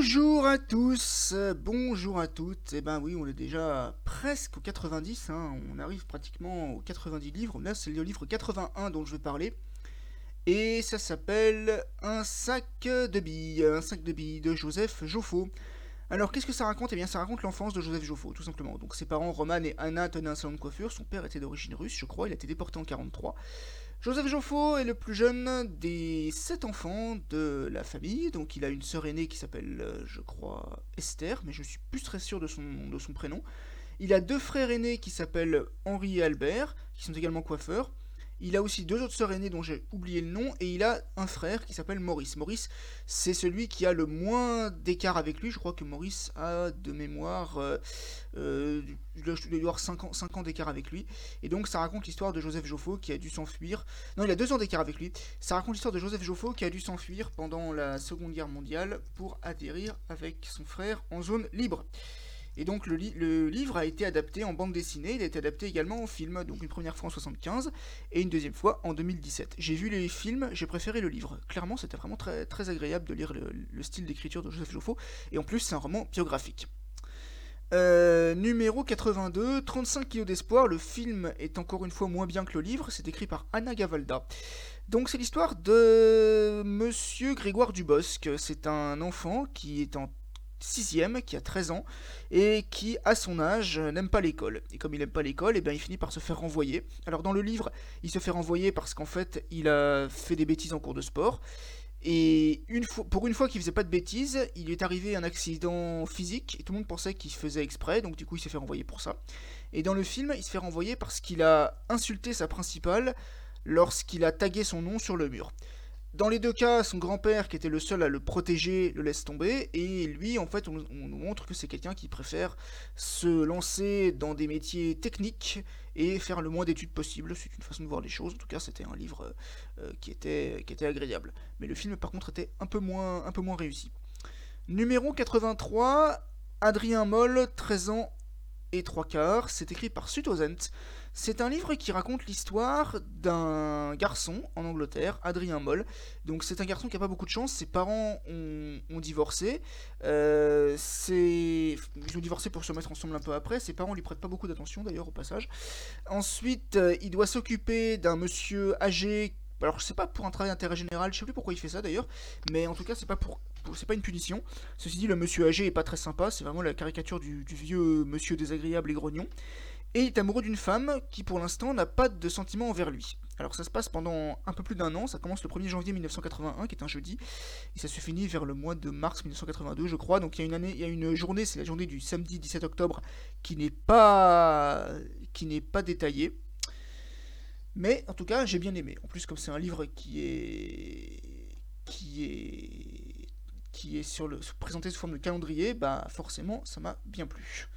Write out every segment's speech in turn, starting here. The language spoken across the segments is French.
Bonjour à tous, bonjour à toutes. Eh ben oui, on est déjà presque au 90, hein. on arrive pratiquement aux 90 livres. Là, c'est le livre 81 dont je vais parler. Et ça s'appelle Un sac de billes, un sac de billes de Joseph Joffo. Alors, qu'est-ce que ça raconte? Eh bien, ça raconte l'enfance de Joseph Joffo, tout simplement. Donc, ses parents, Roman et Anna, tenaient un salon de coiffure. Son père était d'origine russe, je crois. Il a été déporté en 43. Joseph Joffo est le plus jeune des sept enfants de la famille. Donc, il a une sœur aînée qui s'appelle, euh, je crois, Esther, mais je suis plus très sûr de son, de son prénom. Il a deux frères aînés qui s'appellent Henri et Albert, qui sont également coiffeurs. Il a aussi deux autres sœurs aînées dont j'ai oublié le nom, et il a un frère qui s'appelle Maurice. Maurice, c'est celui qui a le moins d'écart avec lui. Je crois que Maurice a de mémoire, euh, euh, il doit avoir 5 ans, 5 ans d'écart avec lui. Et donc ça raconte l'histoire de Joseph Joffo qui a dû s'enfuir. Non, il a 2 ans d'écart avec lui. Ça raconte l'histoire de Joseph Joffo qui a dû s'enfuir pendant la Seconde Guerre mondiale pour atterrir avec son frère en zone libre. Et donc le, livre a été adapté en bande dessinée, il a été adapté également en film, donc une première fois en 75 et une deuxième fois en 2017. J'ai vu les films, j'ai préféré le livre. Clairement, c'était vraiment très, agréable de lire le, style d'écriture de Joseph Joffo, et en plus c'est un roman biographique. Euh, numéro 82, 35 kilos d'espoir. Le film est encore une fois moins bien que le livre. C'est écrit par Anna Gavalda. Donc c'est l'histoire de Monsieur Grégoire Dubosc. C'est un enfant qui est en sixième, qui a 13 ans, et qui, à son âge, n'aime pas l'école. Et comme il n'aime pas l'école, et eh bien il finit par se faire renvoyer. Alors dans le livre, il se fait renvoyer parce qu'en fait, il a fait des bêtises en cours de sport. Et une fois, pour une fois qu'il faisait pas de bêtises, il lui est arrivé un accident physique, et tout le monde pensait qu'il faisait exprès, donc du coup il s'est fait renvoyer pour ça. Et dans le film, il se fait renvoyer parce qu'il a insulté sa principale lorsqu'il a tagué son nom sur le mur. Dans les deux cas, son grand-père, qui était le seul à le protéger, le laisse tomber, et lui, en fait, on, nous montre que c'est quelqu'un qui préfère se lancer dans des métiers techniques et faire le moins d'études possible. C'est une façon de voir les choses. En tout cas, c'était un livre euh, qui, était, qui était agréable. Mais le film, par contre, était un peu moins, un peu moins réussi. Numéro 83, Adrien Moll, 13 ans et 3 quarts. C'est écrit par Sutozent. C'est un livre qui raconte l'histoire d'un garçon en Angleterre, Adrien Moll. Donc c'est un garçon qui n'a pas beaucoup de chance. Ses parents ont, divorcé. Euh, ils ont divorcé pour se mettre ensemble un peu après. Ses parents lui prêtent pas beaucoup d'attention d'ailleurs au passage. Ensuite, euh, il doit s'occuper d'un monsieur âgé alors sais pas pour un travail d'intérêt général, je sais plus pourquoi il fait ça d'ailleurs, mais en tout cas c'est pas pour, c'est pas une punition. Ceci dit, le monsieur âgé est pas très sympa, c'est vraiment la caricature du, vieux monsieur désagréable et grognon et il est amoureux d'une femme qui pour l'instant n'a pas de sentiments envers lui. Alors ça se passe pendant un peu plus d'un an, ça commence le 1er janvier 1981, qui est un jeudi, et ça se finit vers le mois de mars 1982, je crois. Donc il y a une année, il y a une journée, c'est la journée du samedi 17 octobre, qui n'est pas, qui n'est pas détaillée. Mais en tout cas, j'ai bien aimé. En plus, comme c'est un livre qui est, qui est, qui est sur le présenté sous forme de calendrier, bah forcément, ça m'a bien plu.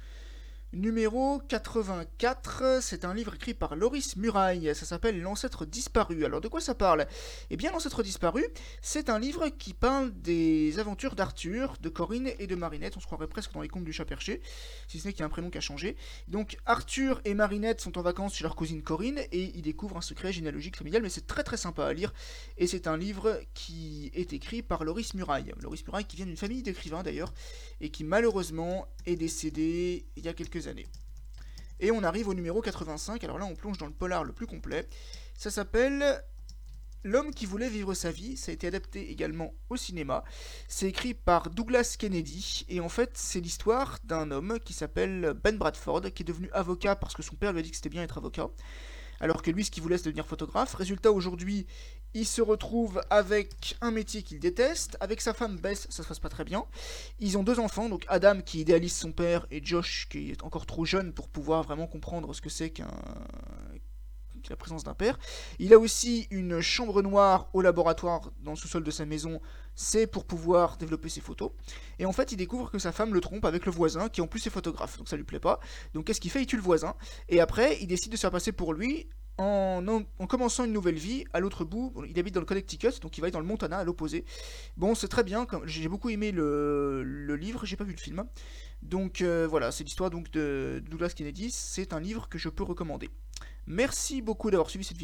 Numéro 84, c'est un livre écrit par Loris Muraille, ça s'appelle L'ancêtre disparu. Alors de quoi ça parle? Eh bien L'ancêtre disparu, c'est un livre qui parle des aventures d'Arthur, de Corinne et de Marinette, on se croirait presque dans les contes du chat perché, si ce n'est qu'il y a un prénom qui a changé. Donc Arthur et Marinette sont en vacances chez leur cousine Corinne et ils découvrent un secret généalogique familial, mais c'est très très sympa à lire, et c'est un livre qui est écrit par Loris Muraille. Loris Muraille qui vient d'une famille d'écrivains d'ailleurs, et qui malheureusement est décédé il y a quelques Et on arrive au numéro 85, alors là on plonge dans le polar le plus complet. Ça s'appelle L'homme qui voulait vivre sa vie, ça a été adapté également au cinéma. C'est écrit par Douglas Kennedy, et en fait c'est l'histoire d'un homme qui s'appelle Ben Bradford, qui est devenu avocat parce que son père lui a dit que c'était bien être avocat alors que lui, ce qu'il voulait, c'est devenir photographe. Résultat, aujourd'hui, il se retrouve avec un métier qu'il déteste, avec sa femme Bess, ça se passe pas très bien. Ils ont deux enfants, donc Adam qui idéalise son père et Josh qui est encore trop jeune pour pouvoir vraiment comprendre ce que c'est qu'un la présence d'un père. Il a aussi une chambre noire au laboratoire dans le sous-sol de sa maison, c'est pour pouvoir développer ses photos. Et en fait, il découvre que sa femme le trompe avec le voisin, qui en plus est photographe, donc ça lui plaît pas. Donc qu'est-ce qu'il fait? Il tue le voisin. Et après, il décide de se faire passer pour lui en, commençant une nouvelle vie à l'autre bout. il habite dans le Connecticut, donc il va aller dans le Montana à l'opposé. Bon, c'est très bien. J'ai beaucoup aimé le, livre, j'ai pas vu le film. Donc euh, voilà, c'est l'histoire de Douglas Kennedy. C'est un livre que je peux recommander. Merci beaucoup d'avoir suivi cette vidéo.